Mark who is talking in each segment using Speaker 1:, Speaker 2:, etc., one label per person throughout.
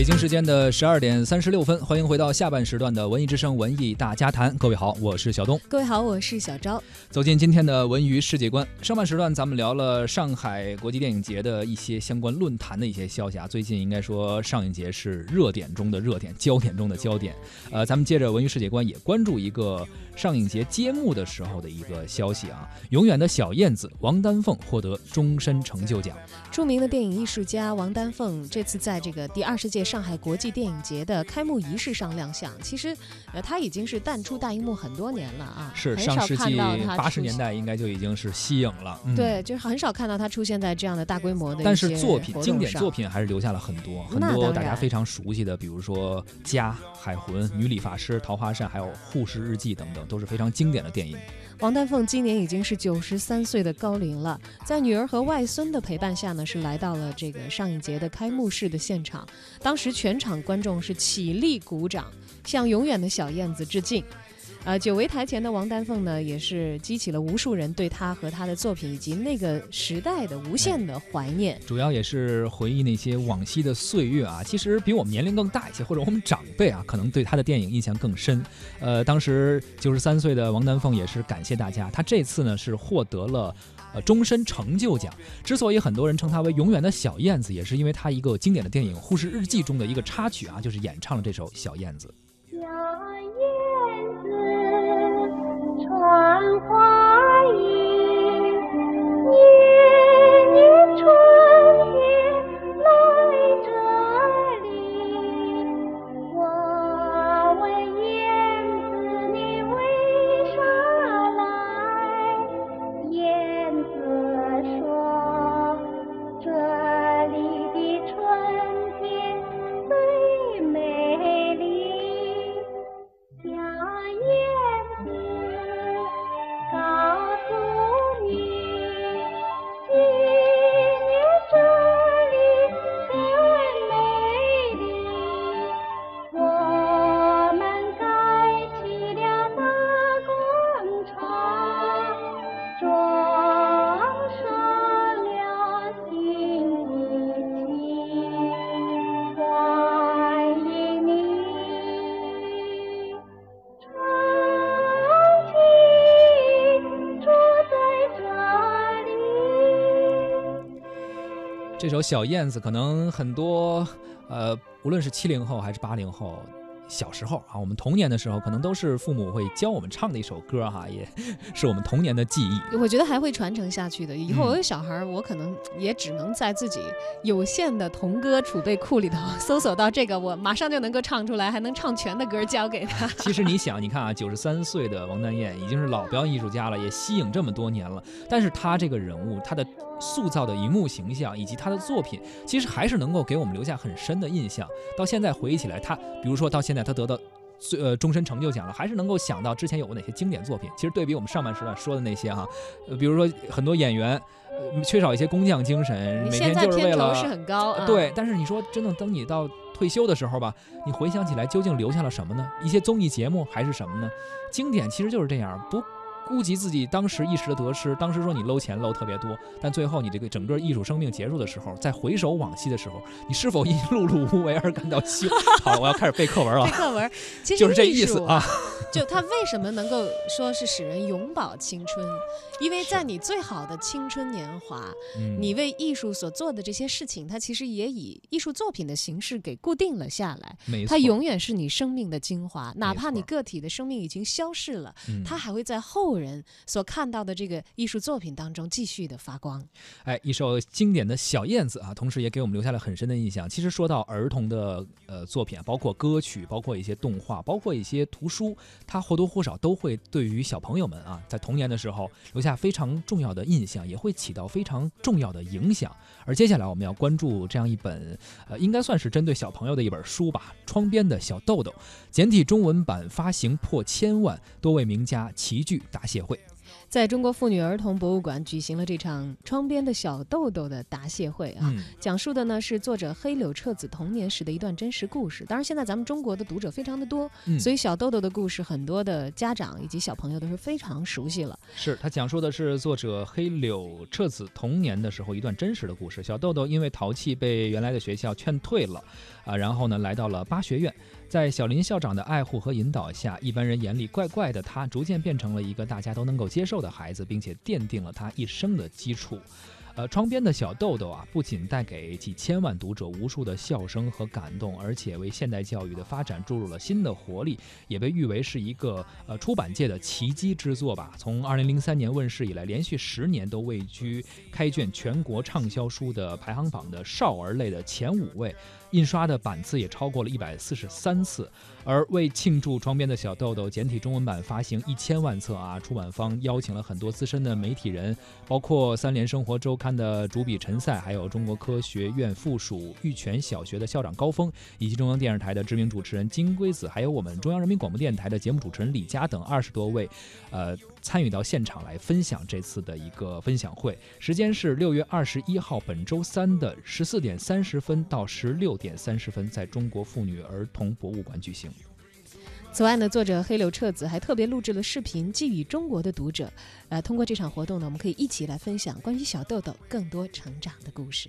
Speaker 1: 北京时间的十二点三十六分，欢迎回到下半时段的文艺之声文艺大家谈。各位好，我是小东。
Speaker 2: 各位好，我是小昭。
Speaker 1: 走进今天的文娱世界观，上半时段咱们聊了上海国际电影节的一些相关论坛的一些消息啊。最近应该说上影节是热点中的热点，焦点中的焦点。呃，咱们接着文娱世界观也关注一个上影节揭幕的时候的一个消息啊。永远的小燕子王丹凤获得终身成就奖。
Speaker 2: 著名的电影艺术家王丹凤这次在这个第二十届上海国际电影节的开幕仪式上亮相。其实，呃，他已经是淡出大荧幕很多年了啊，
Speaker 1: 是上世纪八十年代应该就已经是息影了。
Speaker 2: 对，就是很少看到他出现在这样的大规模的。
Speaker 1: 但是作品经典作品还是留下了很多很多大家非常熟悉的，比如说《家》《海魂》《女理发师》《桃花扇》还有《护士日记》等等，都是非常经典的电影。
Speaker 2: 王丹凤今年已经是九十三岁的高龄了，在女儿和外孙的陪伴下呢，是来到了这个上影节的开幕式的现场。当时全场观众是起立鼓掌，向永远的小燕子致敬。呃，久违台前的王丹凤呢，也是激起了无数人对她和她的作品以及那个时代的无限的怀念。
Speaker 1: 主要也是回忆那些往昔的岁月啊。其实比我们年龄更大一些，或者我们长辈啊，可能对她的电影印象更深。呃，当时九十三岁的王丹凤也是感谢大家，她这次呢是获得了呃终身成就奖。之所以很多人称她为永远的小燕子，也是因为她一个经典的电影《护士日记》中的一个插曲啊，就是演唱了这首《小燕子》。
Speaker 3: 穿花衣，
Speaker 1: 首《小燕子》可能很多，呃，无论是七零后还是八零后，小时候啊，我们童年的时候，可能都是父母会教我们唱的一首歌哈，也是我们童年的记忆。
Speaker 2: 我觉得还会传承下去的。以后我有小孩，我可能也只能在自己有限的童歌储备库里头搜索到这个，我马上就能够唱出来，还能唱全的歌交给他。
Speaker 1: 其实你想，你看啊，九十三岁的王丹燕已经是老表演艺术家了，也吸影这么多年了，但是他这个人物，他的。塑造的荧幕形象以及他的作品，其实还是能够给我们留下很深的印象。到现在回忆起来，他比如说到现在他得到最呃终身成就奖了，还是能够想到之前有过哪些经典作品。其实对比我们上半时段说的那些哈，呃，比如说很多演员缺少一些工匠精神，每天就是为了
Speaker 2: 是很高
Speaker 1: 对。但是你说真的，等你到退休的时候吧，你回想起来究竟留下了什么呢？一些综艺节目还是什么呢？经典其实就是这样不。顾及自己当时一时的得失，当时说你搂钱搂特别多，但最后你这个整个艺术生命结束的时候，在回首往昔的时候，你是否因 碌碌无为而感到羞？好，我要开始背课文了。
Speaker 2: 背课文，其实
Speaker 1: 就是这意思啊。
Speaker 2: 就它为什么能够说是使人永葆青春？因为在你最好的青春年华，你为艺术所做的这些事情，它其实也以艺术作品的形式给固定了下来。它永远是你生命的精华，哪怕你个体的生命已经消逝了，它还会在后人所看到的这个艺术作品当中继续的发光。
Speaker 1: 哎，一首经典的小燕子啊，同时也给我们留下了很深的印象。其实说到儿童的呃作品，包括歌曲，包括一些动画，包括一些图书。它或多或少都会对于小朋友们啊，在童年的时候留下非常重要的印象，也会起到非常重要的影响。而接下来我们要关注这样一本，呃，应该算是针对小朋友的一本书吧，《窗边的小豆豆》，简体中文版发行破千万，多位名家齐聚答谢会。
Speaker 2: 在中国妇女儿童博物馆举行了这场“窗边的小豆豆”的答谢会啊，讲述的呢是作者黑柳彻子童年时的一段真实故事。当然，现在咱们中国的读者非常的多，所以小豆豆的故事，很多的家长以及小朋友都是非常熟悉了。
Speaker 1: 是他讲述的是作者黑柳彻子童年的时候一段真实的故事。小豆豆因为淘气被原来的学校劝退了，啊，然后呢来到了巴学院，在小林校长的爱护和引导下，一般人眼里怪怪的他，逐渐变成了一个大家都能够接接受。的孩子，并且奠定了他一生的基础。呃，窗边的小豆豆啊，不仅带给几千万读者无数的笑声和感动，而且为现代教育的发展注入了新的活力，也被誉为是一个呃出版界的奇迹之作吧。从二零零三年问世以来，连续十年都位居开卷全国畅销书的排行榜的少儿类的前五位。印刷的版次也超过了一百四十三次，而为庆祝《窗边的小豆豆》简体中文版发行一千万册啊，出版方邀请了很多资深的媒体人，包括《三联生活周刊》的主笔陈赛，还有中国科学院附属玉泉小学的校长高峰，以及中央电视台的知名主持人金龟子，还有我们中央人民广播电台的节目主持人李佳等二十多位，呃，参与到现场来分享这次的一个分享会。时间是六月二十一号，本周三的十四点三十分到十六。点三十分，在中国妇女儿童博物馆举行。
Speaker 2: 此外呢，作者黑柳彻子还特别录制了视频寄予中国的读者。呃，通过这场活动呢，我们可以一起来分享关于小豆豆更多成长的故事。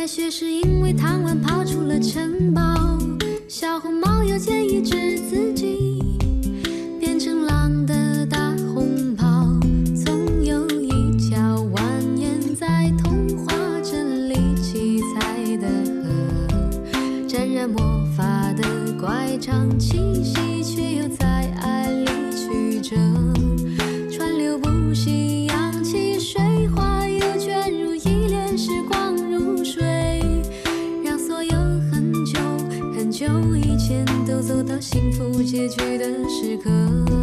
Speaker 4: 白雪是因为贪玩跑出了城堡，小红帽又建议治自己变成狼的大红袍。总有一条蜿蜒在童话镇里七彩的河，沾染魔法的乖张气息，却又在爱里曲折，川流不息，幸福结局的时刻。